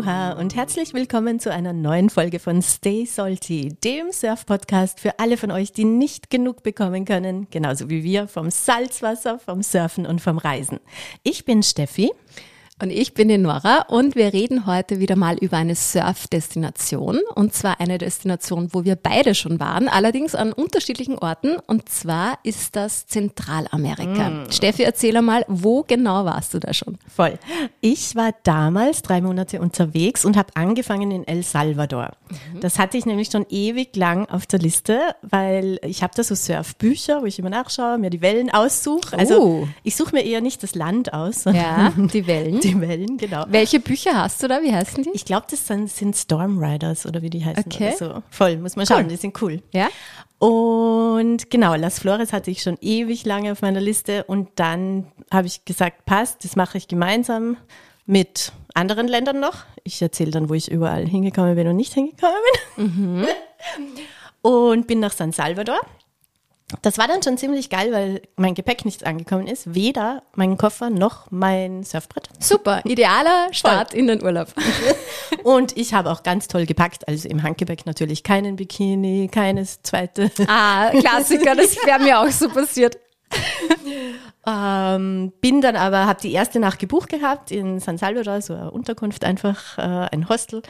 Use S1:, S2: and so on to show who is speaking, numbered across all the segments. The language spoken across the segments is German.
S1: Aloha und herzlich willkommen zu einer neuen Folge von Stay Salty, dem Surf-Podcast für alle von euch, die nicht genug bekommen können, genauso wie wir vom Salzwasser, vom Surfen und vom Reisen. Ich bin Steffi.
S2: Und ich bin die Nora und wir reden heute wieder mal über eine Surf-Destination. Und zwar eine Destination, wo wir beide schon waren, allerdings an unterschiedlichen Orten. Und zwar ist das Zentralamerika. Mm. Steffi, erzähl mal, wo genau warst du da schon?
S1: Voll. Ich war damals drei Monate unterwegs und habe angefangen in El Salvador. Mhm. Das hatte ich nämlich schon ewig lang auf der Liste, weil ich habe da so Surfbücher, wo ich immer nachschaue, mir die Wellen aussuche. Also oh. ich suche mir eher nicht das Land aus.
S2: Ja, die Wellen.
S1: Die die Wellen, genau.
S2: Welche Bücher hast du da? Wie heißen die?
S1: Ich glaube, das sind, sind Storm Riders oder wie die heißen. Okay. So. Voll, muss man schauen, cool. die sind cool.
S2: Ja.
S1: Und genau, Las Flores hatte ich schon ewig lange auf meiner Liste und dann habe ich gesagt, passt, das mache ich gemeinsam mit anderen Ländern noch. Ich erzähle dann, wo ich überall hingekommen bin und nicht hingekommen bin. Mhm. Und bin nach San Salvador das war dann schon ziemlich geil, weil mein Gepäck nicht angekommen ist. Weder mein Koffer noch mein Surfbrett.
S2: Super, idealer Start in den Urlaub.
S1: Und ich habe auch ganz toll gepackt. Also im Handgepäck natürlich keinen Bikini, keines zweite.
S2: Ah, Klassiker, das wäre mir auch so passiert.
S1: Ähm, bin dann aber, habe die erste Nacht gebucht gehabt in San Salvador, so eine Unterkunft einfach, äh, ein Hostel.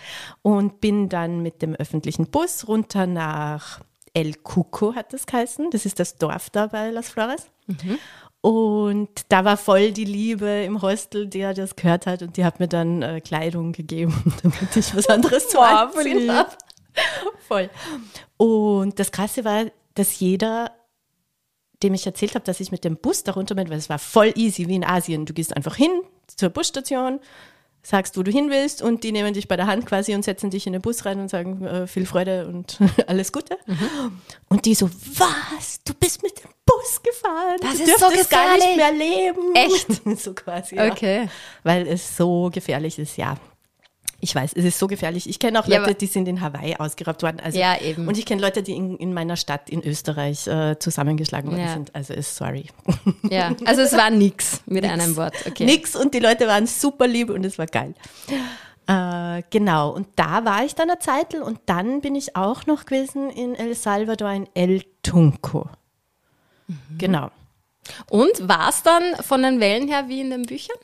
S1: Und bin dann mit dem öffentlichen Bus runter nach El Cuco hat das geheißen. Das ist das Dorf da bei Las Flores. Mhm. Und da war voll die Liebe im Hostel, der das gehört hat. Und die hat mir dann äh, Kleidung gegeben, damit ich was anderes zu anziehen habe. voll. Und das Krasse war, dass jeder, dem ich erzählt habe, dass ich mit dem Bus darunter bin, weil es war voll easy, wie in Asien. Du gehst einfach hin zur Busstation, sagst, wo du hin willst und die nehmen dich bei der Hand quasi und setzen dich in den Bus rein und sagen äh, viel Freude und alles Gute. Mhm. Und die so, was? Du bist mit dem Bus gefahren?
S2: Das
S1: du
S2: ist so gefährlich. gar
S1: nicht mehr leben.
S2: Echt?
S1: so quasi.
S2: Okay.
S1: Ja. Weil es so gefährlich ist, ja. Ich weiß, es ist so gefährlich. Ich kenne auch Leute, ja, die sind in Hawaii ausgeraubt worden. Also,
S2: ja, eben.
S1: Und ich kenne Leute, die in, in, meiner Stadt in Österreich äh, zusammengeschlagen worden ja. sind. Also ist sorry.
S2: Ja, also es war nix mit nix. einem Wort. Okay.
S1: Nix und die Leute waren super lieb und es war geil. Äh, genau, und da war ich dann eine Zeit und dann bin ich auch noch gewesen in El Salvador in El Tunco. Mhm. Genau.
S2: Und war es dann von den Wellen her wie in den Büchern?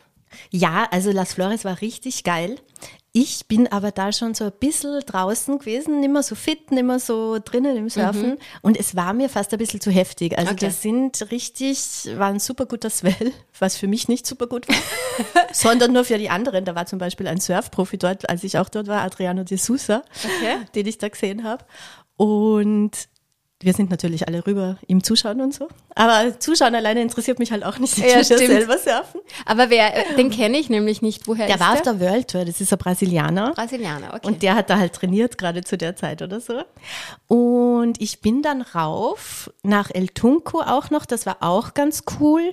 S1: Ja, also Las Flores war richtig geil. Ich bin aber da schon so ein bisschen draußen gewesen, nicht mehr so fit, nicht mehr so drinnen im Surfen. Mhm. Und es war mir fast ein bisschen zu heftig. Also okay. das sind richtig, war ein super guter Swell, was für mich nicht super gut war, sondern nur für die anderen. Da war zum Beispiel ein Surfprofi dort, als ich auch dort war, Adriano de Sousa, okay. den ich da gesehen habe. Und wir sind natürlich alle rüber im Zuschauen und so. Aber Zuschauen alleine interessiert mich halt auch nicht. Ich
S2: ja,
S1: stimmt. selber surfen.
S2: Aber wer, den kenne ich nämlich nicht. Woher
S1: der
S2: ist
S1: war
S2: der?
S1: auf der World Tour. Das ist ein Brasilianer.
S2: Brasilianer, okay.
S1: Und der hat da halt trainiert, gerade zu der Zeit oder so. Und ich bin dann rauf nach El Tunco auch noch. Das war auch ganz cool.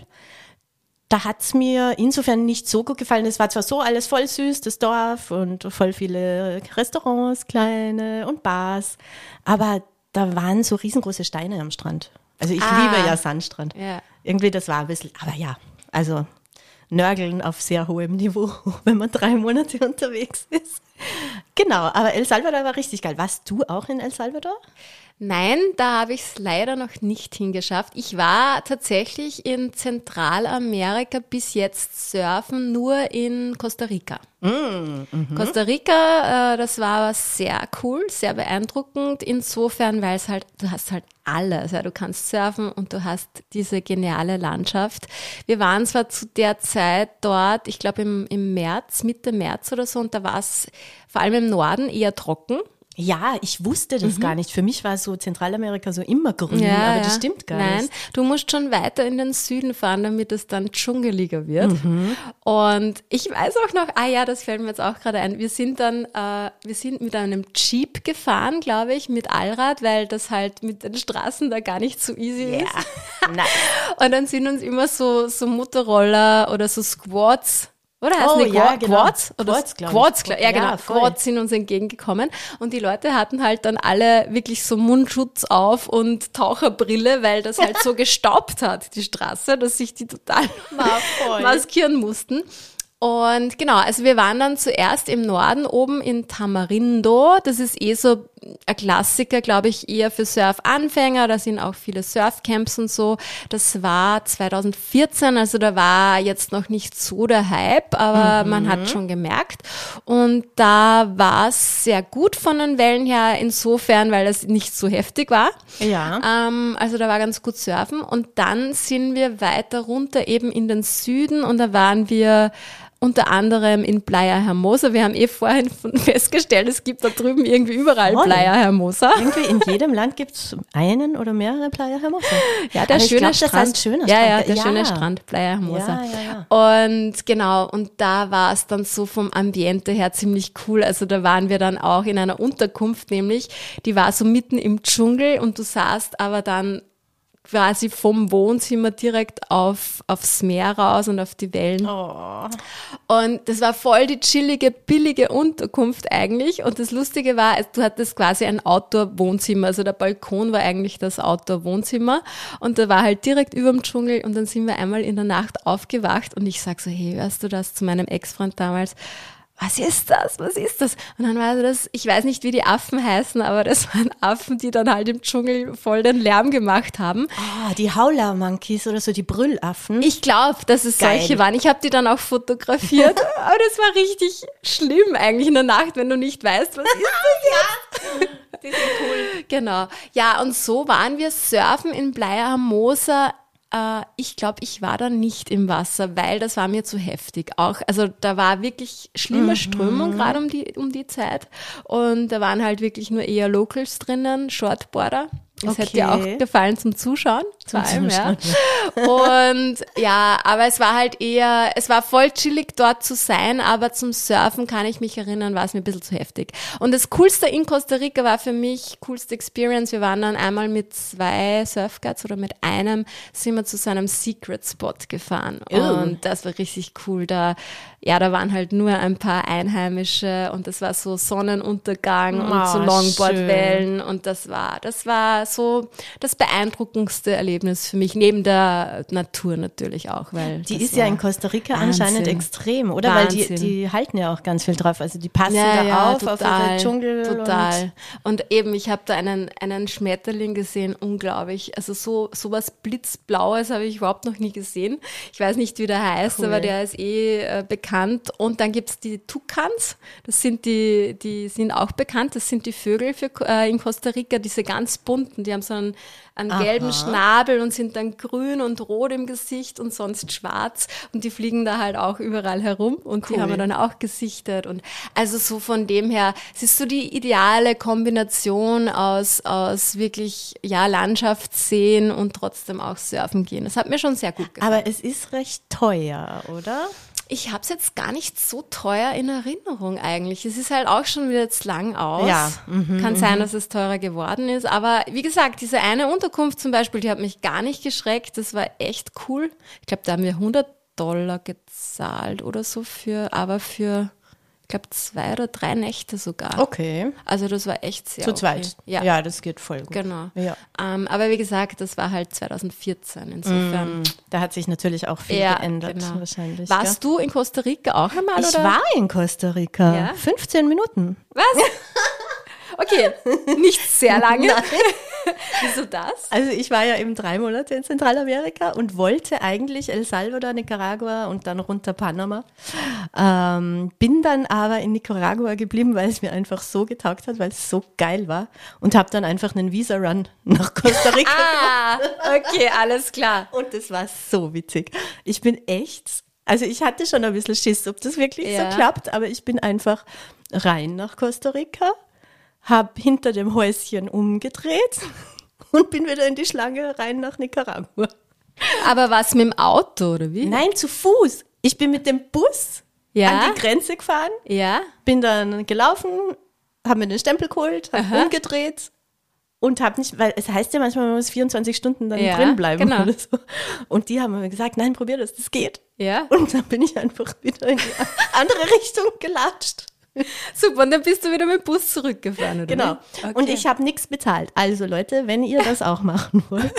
S1: Da hat's mir insofern nicht so gut gefallen. Es war zwar so alles voll süß, das Dorf und voll viele Restaurants, kleine und Bars. Aber da waren so riesengroße Steine am Strand. Also ich ah, liebe ja Sandstrand. Ja. Irgendwie, das war ein bisschen, aber ja, also Nörgeln auf sehr hohem Niveau, wenn man drei Monate unterwegs ist. Genau, aber El Salvador war richtig geil. Warst du auch in El Salvador?
S2: Nein, da habe ich es leider noch nicht hingeschafft. Ich war tatsächlich in Zentralamerika bis jetzt surfen, nur in Costa Rica. Mm, mhm. Costa Rica, äh, das war sehr cool, sehr beeindruckend. Insofern, weil es halt, du hast halt alles. Ja, du kannst surfen und du hast diese geniale Landschaft. Wir waren zwar zu der Zeit dort, ich glaube im, im März, Mitte März oder so, und da war es vor allem im Norden eher trocken.
S1: Ja, ich wusste das mhm. gar nicht. Für mich war so Zentralamerika so immer grün, ja, aber das stimmt gar
S2: Nein,
S1: nicht.
S2: Nein, du musst schon weiter in den Süden fahren, damit es dann dschungeliger wird. Mhm. Und ich weiß auch noch, ah ja, das fällt mir jetzt auch gerade ein. Wir sind dann, äh, wir sind mit einem Jeep gefahren, glaube ich, mit Allrad, weil das halt mit den Straßen da gar nicht so easy yeah. ist. Nice. Und dann sind uns immer so, so Motorroller oder so Squads oder heißt oh, ja, genau. Quads? Oder Quads, Quads, ja, genau. Ja, Quads sind uns entgegengekommen. Und die Leute hatten halt dann alle wirklich so Mundschutz auf und Taucherbrille, weil das halt so gestaubt hat, die Straße, dass sich die total maskieren mussten. Und genau, also wir waren dann zuerst im Norden oben in Tamarindo. Das ist eh so ein Klassiker, glaube ich, eher für Surf-Anfänger. Da sind auch viele Surfcamps und so. Das war 2014, also da war jetzt noch nicht so der Hype, aber mhm. man hat schon gemerkt. Und da war es sehr gut von den Wellen her, insofern, weil es nicht so heftig war.
S1: Ja.
S2: Ähm, also da war ganz gut Surfen. Und dann sind wir weiter runter eben in den Süden und da waren wir unter anderem in Playa Hermosa. Wir haben eh vorhin festgestellt, es gibt da drüben irgendwie überall Voll. Playa Hermosa.
S1: Irgendwie in jedem Land gibt es einen oder mehrere Playa Hermosa.
S2: Ja, der Aber schöne glaub, Strand. Das
S1: ein schöner
S2: ja, ja, der ja. schöne Strand, Playa Hermosa. Ja. Und genau, und da war es dann so vom Ambiente her ziemlich cool. Also da waren wir dann auch in einer Unterkunft, nämlich, die war so mitten im Dschungel und du sahst aber dann quasi vom Wohnzimmer direkt auf, aufs Meer raus und auf die Wellen.
S1: Oh.
S2: Und das war voll die chillige, billige Unterkunft eigentlich. Und das Lustige war, du hattest quasi ein Outdoor-Wohnzimmer. Also der Balkon war eigentlich das Outdoor-Wohnzimmer. Und da war halt direkt über dem Dschungel. Und dann sind wir einmal in der Nacht aufgewacht und ich sag so, hey, hörst du das zu meinem Ex-Freund damals? Was ist das? Was ist das? Und dann war das, ich weiß nicht, wie die Affen heißen, aber das waren Affen, die dann halt im Dschungel voll den Lärm gemacht haben.
S1: Ah, die Howler-Monkeys oder so, die Brüllaffen.
S2: Ich glaube, dass es Geil. solche waren. Ich habe die dann auch fotografiert. aber das war richtig schlimm eigentlich in der Nacht, wenn du nicht weißt, was ist das
S1: jetzt? Die sind cool.
S2: Genau. Ja, und so waren wir surfen in Playa Hermosa äh, ich glaube, ich war da nicht im Wasser, weil das war mir zu heftig. Auch, also da war wirklich schlimme mhm. Strömung gerade um die, um die Zeit. Und da waren halt wirklich nur eher Locals drinnen, Shortboarder. Das okay. hätte dir auch gefallen zum Zuschauen, zum vor allem, Zuschauen, ja. Und ja, aber es war halt eher, es war voll chillig dort zu sein, aber zum Surfen kann ich mich erinnern, war es mir ein bisschen zu heftig. Und das Coolste in Costa Rica war für mich, coolste Experience, wir waren dann einmal mit zwei Surfguides oder mit einem, sind wir zu so einem Secret Spot gefahren. Ew. Und das war richtig cool. Da, ja, da waren halt nur ein paar Einheimische und das war so Sonnenuntergang oh, und so Longboardwellen und das war, das war so das beeindruckendste Erlebnis für mich, neben der Natur natürlich auch. Weil
S1: die ist ja in Costa Rica Wahnsinn. anscheinend extrem, oder? Wahnsinn. Weil die, die halten ja auch ganz viel drauf. Also die passen ja, da ja, auf, total, auf den Dschungel.
S2: Total. Und, und eben, ich habe da einen, einen Schmetterling gesehen, unglaublich. Also so sowas blitzblaues habe ich überhaupt noch nie gesehen. Ich weiß nicht, wie der heißt, cool. aber der ist eh äh, bekannt. Und dann gibt es die Tukans, das sind die, die sind auch bekannt, das sind die Vögel für, äh, in Costa Rica, diese ganz bunten die haben so einen, einen gelben Schnabel und sind dann grün und rot im Gesicht und sonst schwarz. Und die fliegen da halt auch überall herum und cool. die haben wir dann auch gesichtet. Und also so von dem her, es ist so die ideale Kombination aus, aus wirklich, ja, Landschaft sehen und trotzdem auch surfen gehen. Das hat mir schon sehr gut gefallen.
S1: Aber es ist recht teuer, oder?
S2: Ich habe es jetzt gar nicht so teuer in Erinnerung eigentlich. Es ist halt auch schon wieder jetzt lang aus.
S1: Ja.
S2: Mhm, Kann sein, mhm. dass es teurer geworden ist. Aber wie gesagt, diese eine Unterkunft zum Beispiel, die hat mich gar nicht geschreckt. Das war echt cool. Ich glaube, da haben wir 100 Dollar gezahlt oder so für, aber für glaube, zwei oder drei Nächte sogar.
S1: Okay.
S2: Also das war echt sehr
S1: Zu okay. zweit. Ja. ja, das geht voll gut.
S2: Genau.
S1: Ja.
S2: Ähm, aber wie gesagt, das war halt 2014. Insofern. Mm,
S1: da hat sich natürlich auch viel ja, geändert genau. wahrscheinlich.
S2: Warst gell? du in Costa Rica auch einmal?
S1: Ich
S2: oder?
S1: war in Costa Rica. Ja? 15 Minuten.
S2: Was? Okay, nicht sehr lange. Wieso das?
S1: Also ich war ja eben drei Monate in Zentralamerika und wollte eigentlich El Salvador, Nicaragua und dann runter Panama. Ähm, bin dann aber in Nicaragua geblieben, weil es mir einfach so getaugt hat, weil es so geil war und habe dann einfach einen Visa-Run nach Costa Rica
S2: ah, gemacht. okay, alles klar.
S1: Und das war so witzig. Ich bin echt, also ich hatte schon ein bisschen Schiss, ob das wirklich ja. so klappt, aber ich bin einfach rein nach Costa Rica habe hinter dem Häuschen umgedreht und bin wieder in die Schlange rein nach Nicaragua.
S2: Aber was mit dem Auto oder wie?
S1: Nein, zu Fuß. Ich bin mit dem Bus ja. an die Grenze gefahren,
S2: ja.
S1: bin dann gelaufen, habe mir den Stempel geholt, habe umgedreht und habe nicht, weil es heißt ja manchmal, man muss 24 Stunden dann ja, drin bleiben genau. oder so. Und die haben mir gesagt, nein, probier das, das geht.
S2: Ja.
S1: Und dann bin ich einfach wieder in die andere Richtung gelatscht.
S2: Super, und dann bist du wieder mit dem Bus zurückgefahren, oder?
S1: Genau. Okay. Und ich habe nichts bezahlt. Also Leute, wenn ihr das auch machen wollt,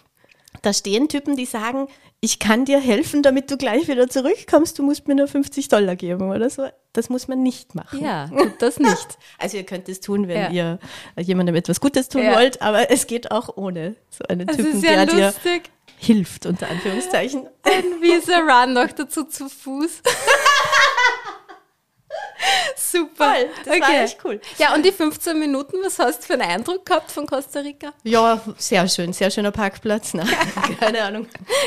S1: da stehen Typen, die sagen, ich kann dir helfen, damit du gleich wieder zurückkommst, du musst mir nur 50 Dollar geben oder so. Das muss man nicht machen.
S2: Ja, tut das nicht.
S1: Also ihr könnt es tun, wenn
S2: Ja.
S1: ihr jemandem etwas Gutes tun
S2: Ja.
S1: wollt, aber es geht auch ohne so einen
S2: Das
S1: Typen,
S2: ist ja
S1: der dir
S2: lustig.
S1: hilft, unter Anführungszeichen.
S2: Ein Visa Run noch dazu zu Fuß. Super.
S1: Voll, das war echt cool.
S2: Ja, und die 15 Minuten, was hast du für einen Eindruck gehabt von Costa Rica?
S1: Ja, sehr schön, sehr schöner Parkplatz. Na, keine Ahnung.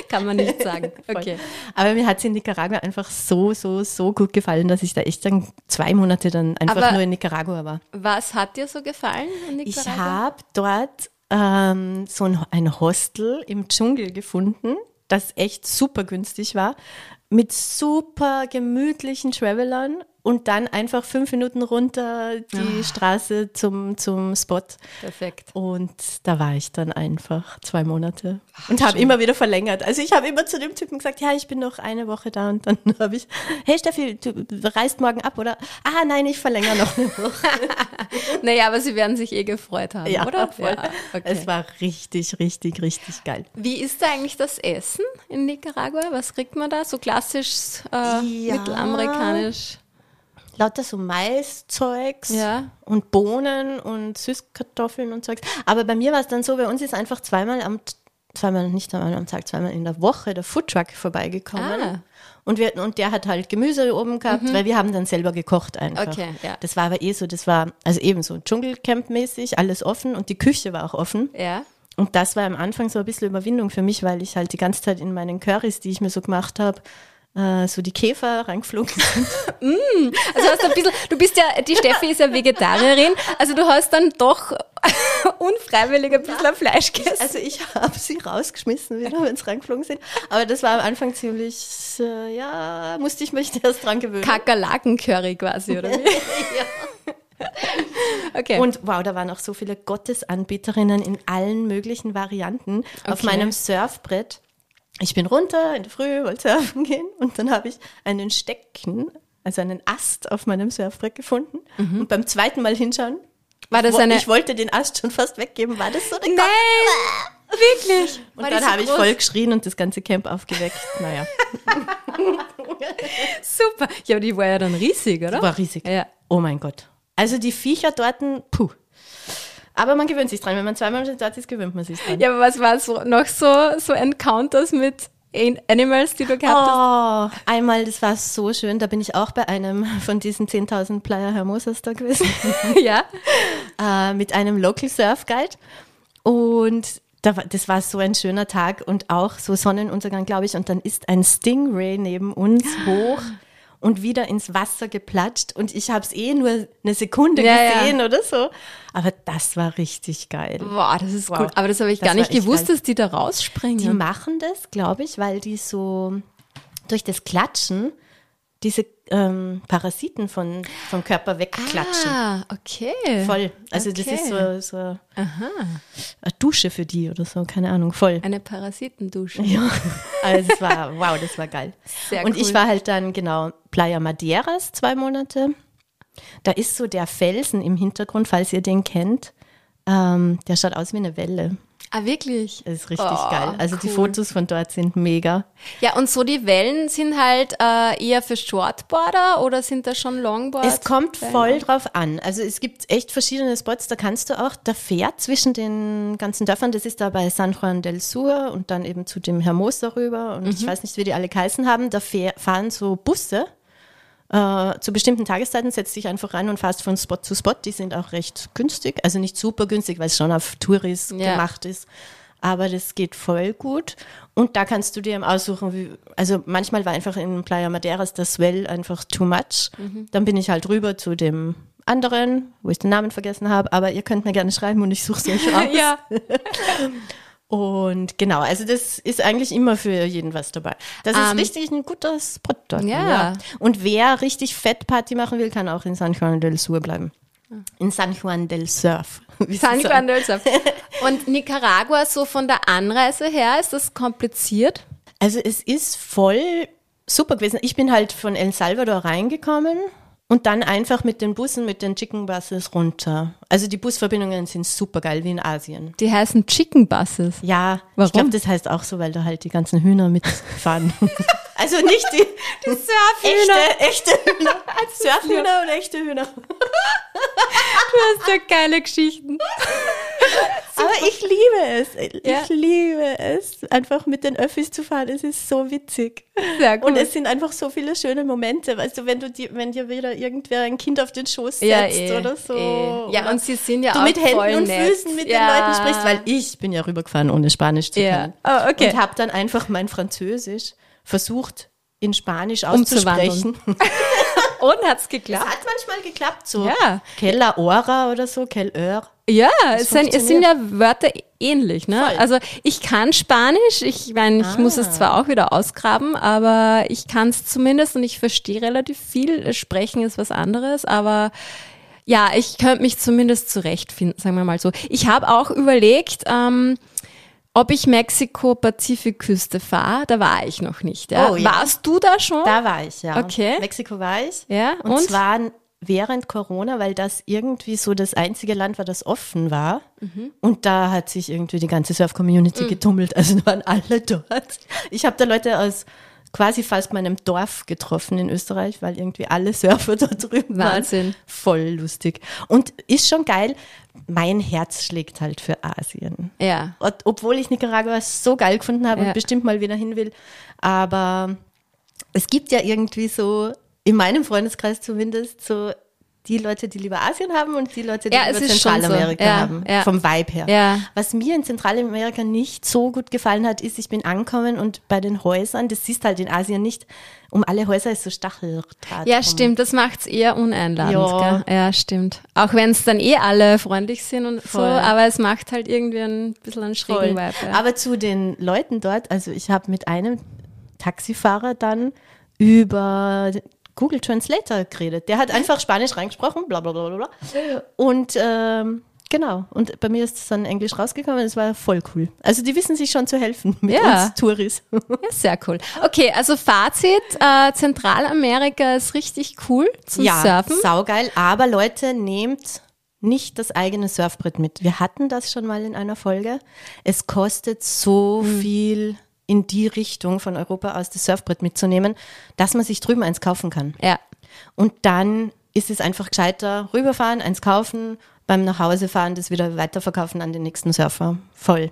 S2: Kann man nicht sagen. Okay.
S1: Aber mir hat es in Nicaragua einfach so, so, so gut gefallen, dass ich da echt dann zwei Monate dann einfach
S2: Aber-
S1: nur in Nicaragua war.
S2: Was hat dir so gefallen in
S1: Ich
S2: Nicaragua?
S1: habe dort ähm, so ein, ein Hostel im Dschungel gefunden, das echt super günstig war, mit super gemütlichen Travelern und dann einfach fünf Minuten runter die Straße zum, zum Spot.
S2: Perfekt.
S1: Und da war ich dann einfach zwei Monate und habe immer wieder verlängert. Also ich habe immer zu dem Typen gesagt, ja, ich bin noch eine Woche da und dann habe ich, hey Steffi, du reist morgen ab oder? Ah nein, ich verlängere noch eine Woche.
S2: Naja, aber sie werden sich eh gefreut haben,
S1: Ja,
S2: oder?
S1: voll.
S2: okay.
S1: Es war richtig, richtig, richtig geil.
S2: Wie ist da eigentlich das Essen in Nicaragua? Was kriegt man da? So klassisch äh,
S1: Ja.
S2: mittelamerikanisch?
S1: Lauter so Maiszeugs
S2: Ja.
S1: und Bohnen und Süßkartoffeln und Zeugs. Aber bei mir war es dann so, bei uns ist einfach zweimal am, zweimal, nicht einmal am Tag, zweimal in der Woche der Foodtruck vorbeigekommen.
S2: Ah.
S1: Und, wir, und der hat halt Gemüse oben gehabt, weil wir haben dann selber gekocht einfach.
S2: Okay, ja.
S1: Das war aber eh so, das war also eben so Dschungelcamp-mäßig, alles offen und die Küche war auch offen.
S2: Ja.
S1: Und das war am Anfang so ein bisschen Überwindung für mich, weil ich halt die ganze Zeit in meinen Currys, die ich mir so gemacht habe, äh, so die Käfer reingeflogen sind.
S2: Also hast du ein bisschen, du bist ja, die Steffi ist ja Vegetarierin, also du hast dann doch unfreiwillig ein bisschen Fleisch gegessen.
S1: Also ich habe sie rausgeschmissen wieder, wenn sie reingeflogen sind. Aber das war am Anfang ziemlich, äh, ja, musste ich mich erst dran gewöhnen.
S2: Kakerlaken-Curry quasi, oder wie? Okay.
S1: Und wow, da waren auch so viele Gottesanbieterinnen in allen möglichen Varianten auf
S2: Okay.
S1: meinem Surfbrett. Ich bin runter in der Früh, wollte surfen gehen und dann habe ich einen Stecken, also einen Ast auf meinem Surfbrett gefunden. Und beim zweiten Mal hinschauen,
S2: Mhm. War das
S1: wo-
S2: eine.
S1: ich wollte den Ast schon fast weggeben, war das so eine
S2: Nein! Wirklich?
S1: Und
S2: War die
S1: dann
S2: so
S1: habe ich voll geschrien und das ganze Camp aufgeweckt. Naja,
S2: Super. Ja, aber die war ja dann riesig, oder?
S1: war riesig.
S2: Ja.
S1: Oh mein Gott. Also die Viecher dort, puh. Aber man gewöhnt sich dran. Wenn man zweimal schon dort ist, gewöhnt man sich dran.
S2: Ja, aber was war so, noch so, so Encounters mit An- Animals, die du gehabt hast?
S1: Oh, einmal, das war so schön, da bin ich auch bei einem von diesen 10.000 Playa Hermosas da gewesen,
S2: Ja.
S1: äh, mit einem Local Surf Guide. Und das war so ein schöner Tag und auch so Sonnenuntergang, glaube ich. Und dann ist ein Stingray neben uns hoch und wieder ins Wasser geplatscht. Und ich habe es eh nur eine Sekunde
S2: Ja, ja.
S1: gesehen oder so. Aber das war richtig geil.
S2: Boah, das ist
S1: Wow.
S2: cool. Aber das habe ich
S1: Das
S2: gar nicht gewusst,
S1: geil.
S2: dass die da rausspringen.
S1: Die machen das, glaube ich, weil die so durch das Klatschen diese ähm, Parasiten von, vom Körper wegklatschen.
S2: Ah, okay.
S1: Voll. Also das
S2: Okay.
S1: ist so, so eine Dusche für die oder so, keine Ahnung, voll.
S2: Eine Parasitendusche.
S1: Ja, also es war, wow, das war geil.
S2: Sehr
S1: Und
S2: cool.
S1: ich war halt dann, genau, Playa Madeiras zwei Monate. Da ist so der Felsen im Hintergrund, falls ihr den kennt. Ähm, der schaut aus wie eine Welle.
S2: Ah, wirklich?
S1: Das ist richtig
S2: Oh,
S1: geil. Also die
S2: cool.
S1: Fotos von dort sind mega.
S2: Ja, und so die Wellen sind halt äh, eher für Shortboarder oder sind da schon Longboard?
S1: Es kommt voll drauf an. Also es gibt echt verschiedene Spots, da kannst du auch, da fährt zwischen den ganzen Dörfern, das ist da bei San Juan del Sur und dann eben zu dem Hermosa rüber und ich weiß nicht, wie die alle geheißen haben, da fahren so Busse. Äh, zu bestimmten Tageszeiten setzt dich einfach rein und fährst von Spot zu Spot. Die sind auch recht günstig, also nicht super günstig, weil es schon auf Touris
S2: Ja.
S1: gemacht ist. Aber das geht voll gut. Und da kannst du dir eben aussuchen, wie, also manchmal war einfach in Playa Madeiras das Swell einfach too much. Dann bin ich halt rüber zu dem anderen, wo ich den Namen vergessen habe, aber ihr könnt mir gerne schreiben und ich suche es euch raus.
S2: ja.
S1: Und genau, also das ist eigentlich immer für jeden was dabei. Das ist
S2: Ähm,
S1: richtig ein guter Spot dort.
S2: Ja.
S1: Und wer richtig fett Party machen will, kann auch in San Juan del Sur bleiben. In San Juan del Surf.
S2: San. Juan del Sur. Und Nicaragua, so von der Anreise her, ist das kompliziert?
S1: Also es ist voll super gewesen. Ich bin halt von El Salvador reingekommen Und dann einfach mit den Bussen, mit den Chicken Buses runter. Also die Busverbindungen sind super geil, wie in Asien.
S2: Die heißen Chicken Buses.
S1: Ja,
S2: Warum?
S1: ich glaube, das heißt auch so, weil da halt die ganzen Hühner mitfahren. also nicht die,
S2: Die Surfhühner.
S1: echte, echte Hühner. Surfhühner und echte Hühner.
S2: Du hast ja geile Geschichten.
S1: Aber ich liebe es. Ich
S2: Ja.
S1: liebe es, einfach mit den Öffis zu fahren. Es ist so witzig.
S2: Sehr gut.
S1: Und es sind einfach so viele schöne Momente. Weißt du, wenn du die, wenn dir wieder irgendwer ein Kind auf den Schoß setzt
S2: ja, eh,
S1: oder so.
S2: Eh. Ja,
S1: Oder
S2: und sie sind ja
S1: du
S2: auch
S1: mit Händen
S2: voll
S1: und
S2: nett.
S1: Füßen mit
S2: ja.
S1: den Leuten sprichst, weil ich bin ja rübergefahren, ohne Spanisch zu
S2: Ja.
S1: können.
S2: Oh, okay.
S1: Und habe dann einfach mein Französisch versucht in Spanisch auszusprechen.
S2: Und hat's geklappt?
S1: Hat manchmal geklappt, so
S2: Ja.
S1: Kella Ora oder so, Kel Ör.
S2: Ja, es sind, es sind ja. Wörter ähnlich. Ne?
S1: Voll.
S2: Also ich kann Spanisch, ich meine, ich muss
S1: Ah.
S2: es zwar auch wieder ausgraben, aber ich kann es zumindest und ich verstehe relativ viel. Sprechen ist was anderes, aber ja, ich könnte mich zumindest zurechtfinden, sagen wir mal so. Ich habe auch überlegt, ähm, ob ich Mexiko-Pazifikküste fahre. Da war ich noch nicht. Ja.
S1: Oh, ja.
S2: Warst du da schon?
S1: Da war ich, ja.
S2: Okay.
S1: Mexiko war ich.
S2: Ja,
S1: Und,
S2: und?
S1: zwar während Corona, weil das irgendwie so das einzige Land war, das offen war.
S2: Mhm.
S1: Und da hat sich irgendwie die ganze Surf-Community getummelt. Also waren alle dort. Ich habe da Leute aus quasi fast meinem Dorf getroffen in Österreich, weil irgendwie alle Surfer da drüben
S2: Wahnsinn.
S1: waren. Voll lustig. Und ist schon geil. Mein Herz schlägt halt für Asien.
S2: ja.
S1: Ob- Obwohl ich Nicaragua so geil gefunden habe
S2: Ja.
S1: und bestimmt mal wieder hin will. Aber es gibt ja irgendwie so, in meinem Freundeskreis zumindest, so die Leute, die lieber Asien haben und die Leute, die
S2: Ja, es
S1: lieber
S2: schon so.
S1: Zentralamerika
S2: Ja,
S1: haben.
S2: ja.
S1: Vom Vibe her. Was mir in Zentralamerika nicht so gut gefallen hat, ist, ich bin angekommen und bei den Häusern, das siehst halt in Asien nicht, um alle Häuser ist so Stacheldraht.
S2: Ja, stimmt, das macht's eher uneinladend.
S1: Ja.
S2: Gell? Ja, stimmt. Auch wenn es dann eh alle freundlich sind und so,
S1: Voll.
S2: aber es macht halt irgendwie ein bisschen einen schrägen
S1: Voll.
S2: Vibe. Ja.
S1: Aber zu den Leuten dort, also ich habe mit einem Taxifahrer dann über Google Translator geredet. Der hat einfach Spanisch reingesprochen, bla bla bla bla. Und ähm, genau, und bei mir ist es dann Englisch rausgekommen, das war voll cool. Also die wissen sich schon zu helfen mit
S2: Ja.
S1: uns Touris.
S2: ja, sehr cool. Okay, also Fazit, äh, Zentralamerika ist richtig cool zum
S1: ja,
S2: Surfen.
S1: saugeil, aber Leute, nehmt nicht das eigene Surfbrett mit. Wir hatten das schon mal in einer Folge. Es kostet so
S2: Hm.
S1: viel in die Richtung von Europa aus das Surfbrett mitzunehmen, dass man sich drüben eins kaufen kann.
S2: Ja.
S1: Und dann ist es einfach gescheiter, rüberfahren, eins kaufen, beim Nachhausefahren das wieder weiterverkaufen an den nächsten Surfer. Voll.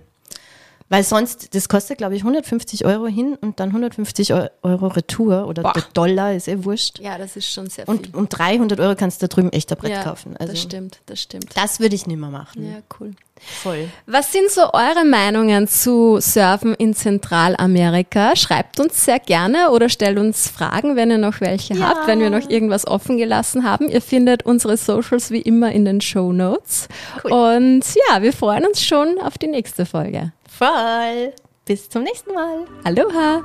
S1: Weil sonst, das kostet, glaube ich, 150 Euro hin und dann 150 Eu- Euro Retour oder
S2: Boah.
S1: Dollar, ist eh wurscht.
S2: Ja, das ist schon sehr viel.
S1: Und um 300 Euro kannst du da drüben echt ein Brett
S2: ja,
S1: kaufen. Also
S2: das stimmt, das stimmt.
S1: das würde ich nicht mehr machen.
S2: Ja, cool.
S1: Voll.
S2: Was sind so eure Meinungen zu Surfen in Zentralamerika? Schreibt uns sehr gerne oder stellt uns Fragen, wenn ihr noch welche
S1: Ja.
S2: habt, wenn wir noch irgendwas offen gelassen haben. Ihr findet unsere Socials wie immer in den Show Notes.
S1: Cool.
S2: Und ja, wir freuen uns schon auf die nächste Folge.
S1: Voll. Bis zum nächsten Mal.
S2: Aloha!